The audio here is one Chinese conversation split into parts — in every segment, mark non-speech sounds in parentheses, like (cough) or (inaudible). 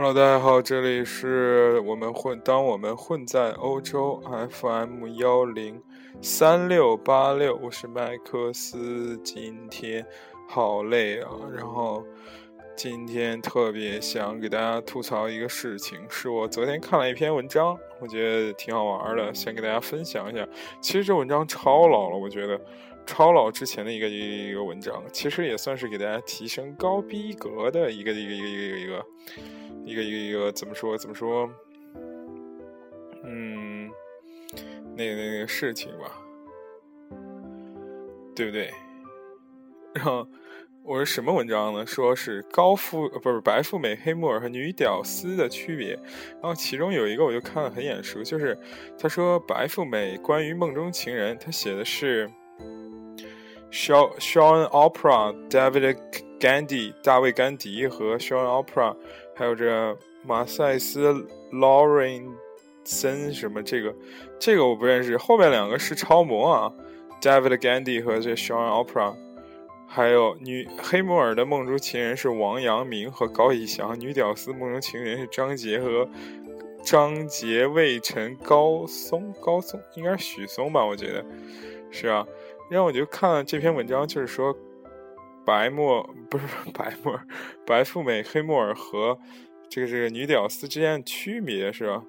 Hello，大家好，这里是我们混，当我们混在欧洲 FM 幺零三六八六，我是麦克斯，今天好累啊，然后今天特别想给大家吐槽一个事情，是我昨天看了一篇文章，我觉得挺好玩的，想给大家分享一下。其实这文章超老了，我觉得超老之前的一个一个文章，其实也算是给大家提升高逼格的一个一个一个一个一个。一个一个一个怎么说怎么说？嗯，那个那个事情吧，对不对？然后我是什么文章呢？说是高富呃不是白富美、黑木耳和女屌丝的区别。然后其中有一个我就看了很眼熟，就是他说白富美关于梦中情人，他写的是 Sean Sean Opera David Gandhi 大卫甘迪和 Sean Opera。还有这马赛斯劳伦森什么这个，这个我不认识。后面两个是超模啊，David Gandy 和这 Sean Opera。还有女黑木耳的梦中情人是王阳明和高以翔，女屌丝梦中情人是张杰和张杰、魏晨、高松、高松应该是许嵩吧？我觉得是啊。然后我就看了这篇文章，就是说。白沫不是白沫，白富美、黑木耳和这个这个女屌丝之间的区别是吧？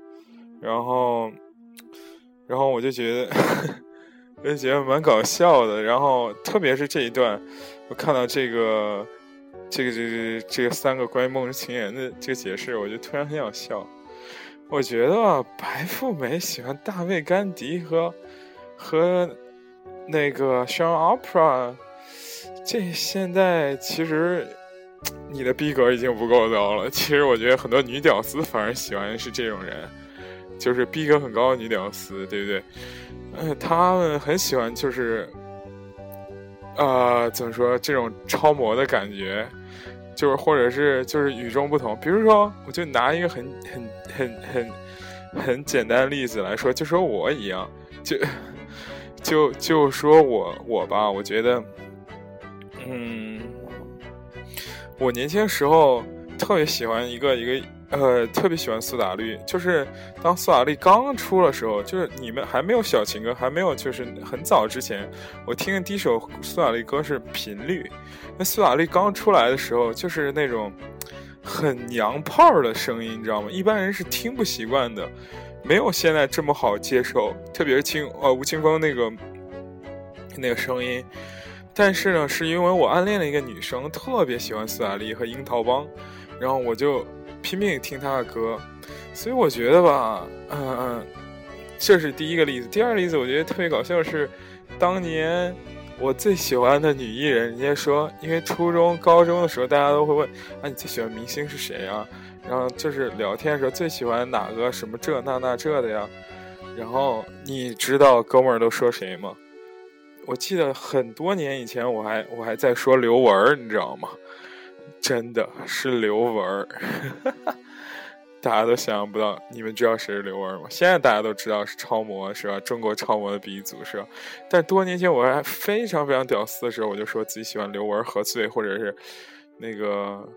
然后，然后我就觉得，(laughs) 我就觉得蛮搞笑的。然后，特别是这一段，我看到这个这个这个这个三个关于梦中情人的这个解释，我就突然很想笑。我觉得白富美喜欢大卫甘迪和和那个 Sean Opera。这现在其实你的逼格已经不够高了。其实我觉得很多女屌丝反而喜欢的是这种人，就是逼格很高的女屌丝，对不对？嗯，他们很喜欢就是，呃，怎么说这种超模的感觉，就是或者是就是与众不同。比如说，我就拿一个很很很很很简单的例子来说，就说我一样，就 (laughs) 就就说我我吧，我觉得。嗯，我年轻时候特别喜欢一个一个呃，特别喜欢苏打绿。就是当苏打绿刚出的时候，就是你们还没有小情歌，还没有就是很早之前，我听的第一首苏打绿歌是《频率》。那苏打绿刚出来的时候，就是那种很娘炮的声音，你知道吗？一般人是听不习惯的，没有现在这么好接受。特别是清呃吴青峰那个那个声音。但是呢，是因为我暗恋了一个女生特别喜欢苏打绿和樱桃帮，然后我就拼命听她的歌，所以我觉得吧，嗯嗯，这是第一个例子。第二个例子，我觉得特别搞笑是，当年我最喜欢的女艺人，人家说，因为初中、高中的时候，大家都会问啊，你最喜欢明星是谁啊？然后就是聊天的时候最喜欢哪个什么这那那这的呀？然后你知道哥们儿都说谁吗？我记得很多年以前，我还我还在说刘雯，你知道吗？真的是刘雯，(laughs) 大家都想象不到。你们知道谁是刘雯吗？现在大家都知道是超模，是吧？中国超模的鼻祖，是吧？但多年前我还非常非常屌丝的时候，我就说自己喜欢刘雯、何翠，或者是那个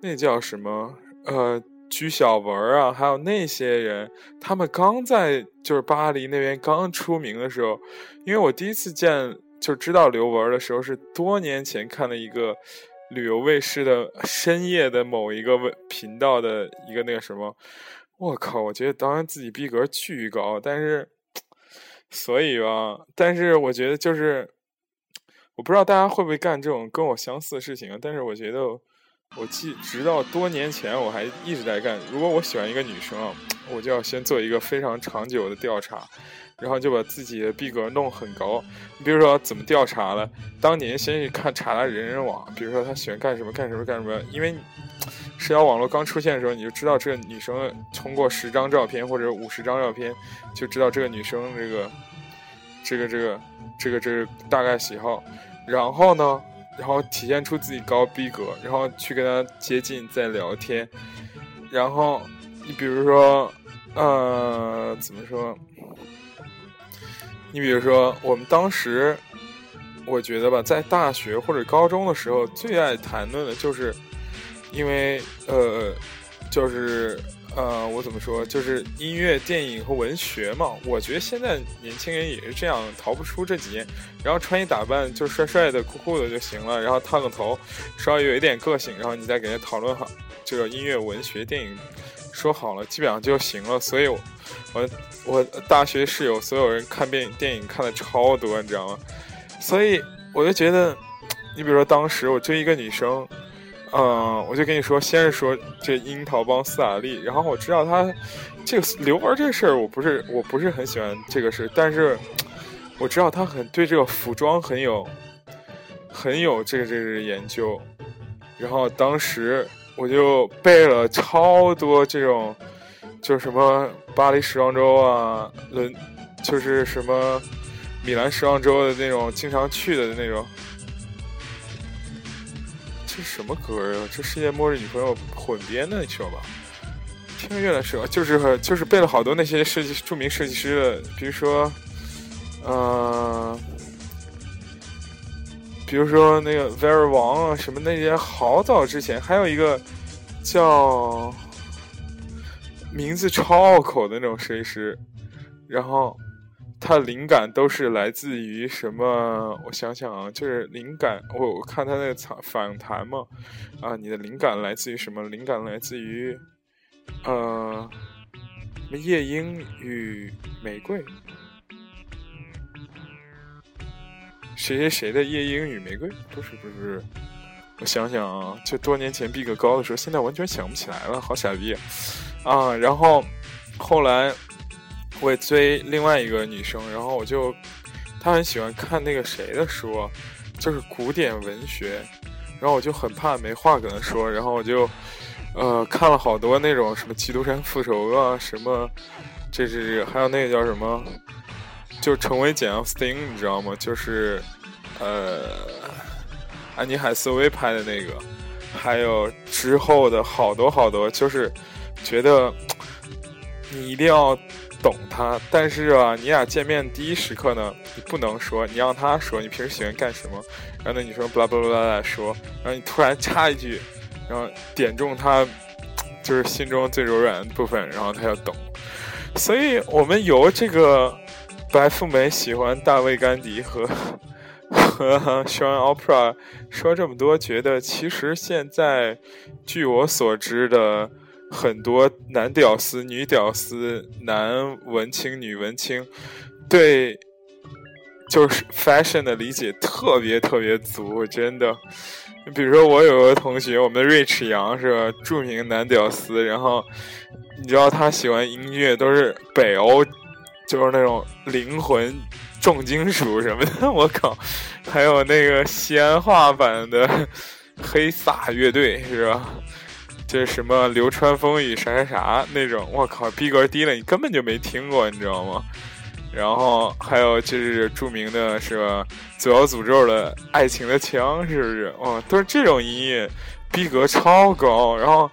那叫什么呃。鞠晓雯啊，还有那些人，他们刚在就是巴黎那边刚出名的时候，因为我第一次见就知道刘雯的时候是多年前看了一个旅游卫视的深夜的某一个频道的一个那个什么，我靠，我觉得当然自己逼格巨高，但是所以吧，但是我觉得就是我不知道大家会不会干这种跟我相似的事情，但是我觉得。我记，直到多年前，我还一直在干。如果我喜欢一个女生啊，我就要先做一个非常长久的调查，然后就把自己的逼格弄很高。你比如说怎么调查了？当年先去看查她人人网，比如说她喜欢干什么干什么干什么。因为社交网络刚出现的时候，你就知道这个女生通过十张照片或者五十张照片，就知道这个女生这个这个这个这个这个大概喜好。然后呢？然后体现出自己高逼格，然后去跟他接近再聊天，然后你比如说，呃，怎么说？你比如说，我们当时，我觉得吧，在大学或者高中的时候，最爱谈论的就是，因为呃，就是呃，我怎么说？就是音乐、电影和文学嘛。我觉得现在年轻人也是这样，逃不出这几年。然后穿衣打扮就帅帅的、酷酷的就行了，然后烫个头，稍微有一点个性，然后你再给人讨论好这个音乐、文学、电影，说好了，基本上就行了。所以，我我大学室友所有人看电影电影看的超多，你知道吗？所以我就觉得，你比如说当时我追一个女生。嗯，我就跟你说，先是说这樱桃帮斯塔利，然后我知道他这个刘文这事儿，我不是我不是很喜欢这个事，但是我知道他很对这个服装很有很有这个这个研究，然后当时我就背了超多这种，就什么巴黎时装周啊，伦就是什么米兰时装周的那种经常去的那种。这什么歌呀？这世界末日女朋友混编的，你知道吧？听着越来越就是就是背了好多那些设计著名设计师的，比如说，嗯，比如说那个 Very 王啊，什么那些好早之前，还有一个叫名字超拗口的那种设计师，然后。他灵感都是来自于什么？我想想啊，就是灵感。我我看他那个访访谈嘛，啊，你的灵感来自于什么？灵感来自于，呃，夜莺与玫瑰？谁谁谁的夜莺与玫瑰？不是不是，我想想啊，就多年前逼格高的时候，现在完全想不起来了，好傻逼啊！然后后来。我追另外一个女生，然后我就，她很喜欢看那个谁的书，就是古典文学，然后我就很怕没话跟她说，然后我就，呃，看了好多那种什么《基督山复仇》啊，什么，这是还有那个叫什么，就成为简奥斯汀，你知道吗？就是，呃，安妮海瑟薇拍的那个，还有之后的好多好多，就是觉得你一定要。懂他，但是啊，你俩见面第一时刻呢，你不能说，你让他说你平时喜欢干什么，然后那女生巴拉巴拉巴拉说，然后你突然插一句，然后点中他就是心中最柔软的部分，然后他要懂。所以我们由这个白富美喜欢大卫甘迪和和 (laughs) Sean Opera 说这么多，觉得其实现在据我所知的。很多男屌丝、女屌丝、男文青、女文青，对，就是 fashion 的理解特别特别足，真的。比如说，我有个同学，我们的 Rich 杨是吧，著名男屌丝，然后你知道他喜欢音乐都是北欧，就是那种灵魂重金属什么的，(laughs) 我靠，还有那个西安话版的黑撒乐队是吧？这什么流川枫与啥啥啥那种，我靠，逼格低了，你根本就没听过，你知道吗？然后还有就是著名的是吧，左摇诅咒的爱情的枪，是不是？哦，都是这种音乐，逼格超高。然后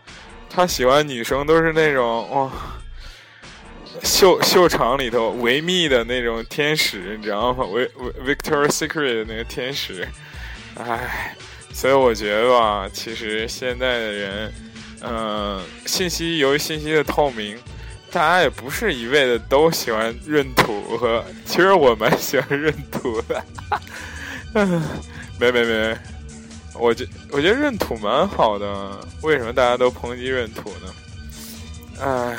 他喜欢女生都是那种哇，秀秀场里头维密的那种天使，你知道吗？维维 Victor Secret 的那个天使。唉，所以我觉得吧，其实现在的人。嗯，信息由于信息的透明，大家也不是一味的都喜欢闰土和。(laughs) 其实我蛮喜欢闰土的，(laughs) 嗯，没没没，我觉我觉得闰土蛮好的。为什么大家都抨击闰土呢？唉，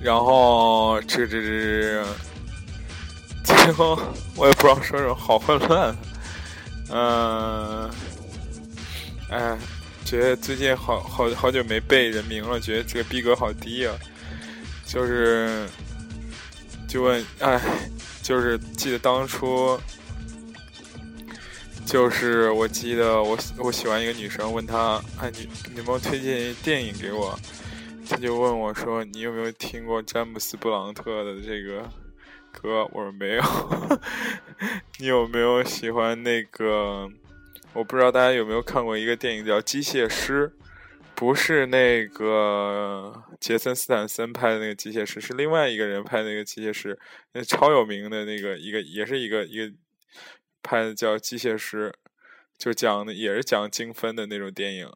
然后这这这，最后我也不知道说什么，好混乱。嗯，哎。觉得最近好好好久没背人名了，觉得这个逼格好低啊！就是，就问，哎，就是记得当初，就是我记得我我喜欢一个女生，问她，哎，你你有没有推荐一电影给我？她就问我说，你有没有听过詹姆斯布朗特的这个歌？我说没有。(laughs) 你有没有喜欢那个？我不知道大家有没有看过一个电影叫《机械师》，不是那个杰森斯坦森拍的那个机械师，是另外一个人拍的那个机械师，那超有名的那个一个，也是一个一个拍的叫《机械师》，就讲的也是讲精分的那种电影。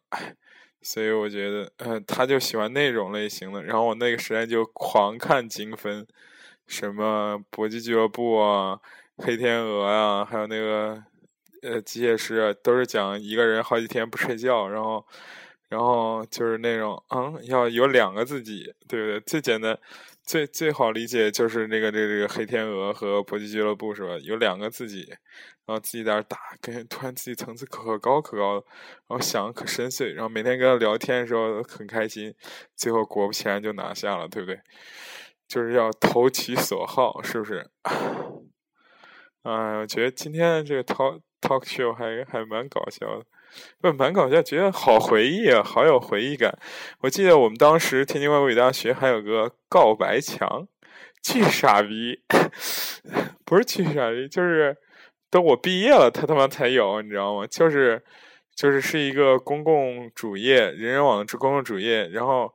所以我觉得，呃，他就喜欢那种类型的。然后我那个时代就狂看精分，什么搏击俱乐部啊、黑天鹅啊，还有那个呃机械师，都是讲一个人好几天不睡觉，然后，然后就是那种，嗯，要有两个自己，对不对？最简单、最最好理解就是那个这个这个黑天鹅和搏击俱乐部是吧？有两个自己。然后自己在那打，跟突然自己层次可高可高，然后想可深邃，然后每天跟他聊天的时候很开心，最后果不其然就拿下了，对不对？就是要投其所好，是不是？(sighs) 哎，我觉得今天这个 talk talk show 还还蛮搞笑的，不蛮搞笑，觉得好回忆啊，好有回忆感。我记得我们当时天津外国语大学还有个告白墙，巨傻逼，(laughs) 不是巨傻逼，就是。等我毕业了，他他妈才有，你知道吗？就是，就是是一个公共主页，人人网是公共主页，然后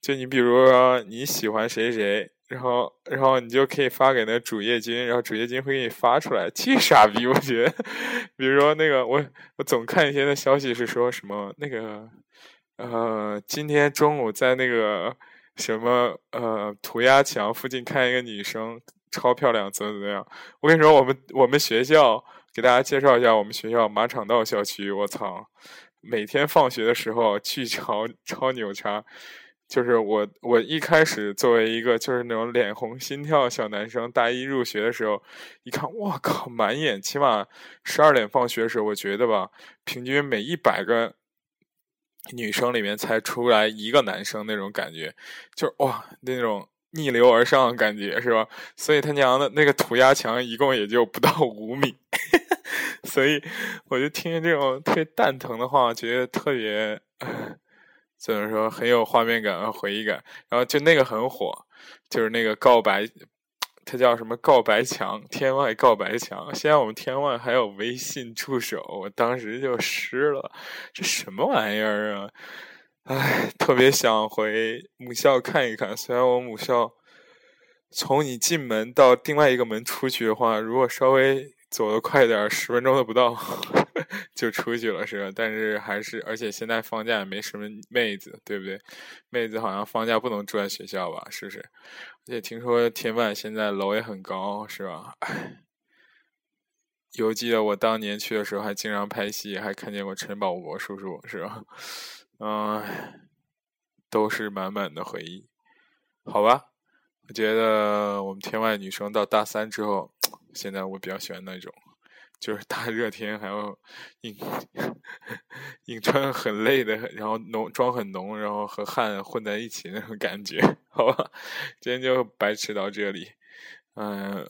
就你比如说你喜欢谁谁，然后然后你就可以发给那主页君，然后主页君会给你发出来，巨傻逼，我觉得。(laughs) 比如说那个我我总看一些那消息是说什么那个呃今天中午在那个什么呃涂鸦墙附近看一个女生。超漂亮，怎么怎么样？我跟你说，我们我们学校给大家介绍一下，我们学校马场道校区。我操，每天放学的时候去 (laughs) 超超牛叉。就是我我一开始作为一个就是那种脸红心跳小男生，大一入学的时候，一看，我靠，满眼，起码十二点放学的时候，我觉得吧，平均每一百个女生里面才出来一个男生那种感觉，就哇那种。逆流而上的感觉是吧？所以他娘的那个涂鸦墙一共也就不到五米，(laughs) 所以我就听见这种特别蛋疼的话，觉得特别怎么说很有画面感和回忆感。然后就那个很火，就是那个告白，它叫什么告白墙？天外告白墙。现在我们天外还有微信助手，我当时就湿了，这什么玩意儿啊？唉，特别想回母校看一看。虽然我母校从你进门到另外一个门出去的话，如果稍微走得快点，十分钟都不到就出去了，是吧？但是还是，而且现在放假也没什么妹子，对不对？妹子好像放假不能住在学校吧？是不是？而且听说天外现在楼也很高，是吧？唉，(laughs) 犹记得我当年去的时候，还经常拍戏，还看见过陈宝国叔叔，是吧？嗯，都是满满的回忆，好吧？我觉得我们天外女生到大三之后，(tsk) 现在我比较喜欢那种，就是大热天还要硬 (laughs) 硬穿很累的，然后浓妆很浓，然后和汗混在一起那种感觉，(laughs) 好吧？今天就白吃到这里，嗯，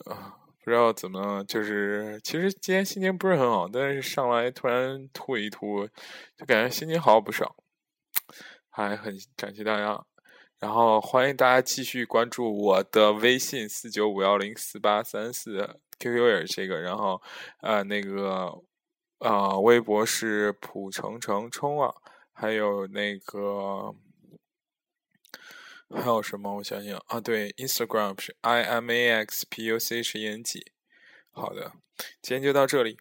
不知道怎么，就是其实今天心情不是很好，但是上来突然吐一吐，就感觉心情好不少。还很感谢大家，然后欢迎大家继续关注我的微信四九五幺零四八三四，QQ 也是这个，然后呃那个呃微博是普成成冲啊，还有那个还有什么？我想想啊，对，Instagram 是 i m a x p u c h e n g，好的，今天就到这里。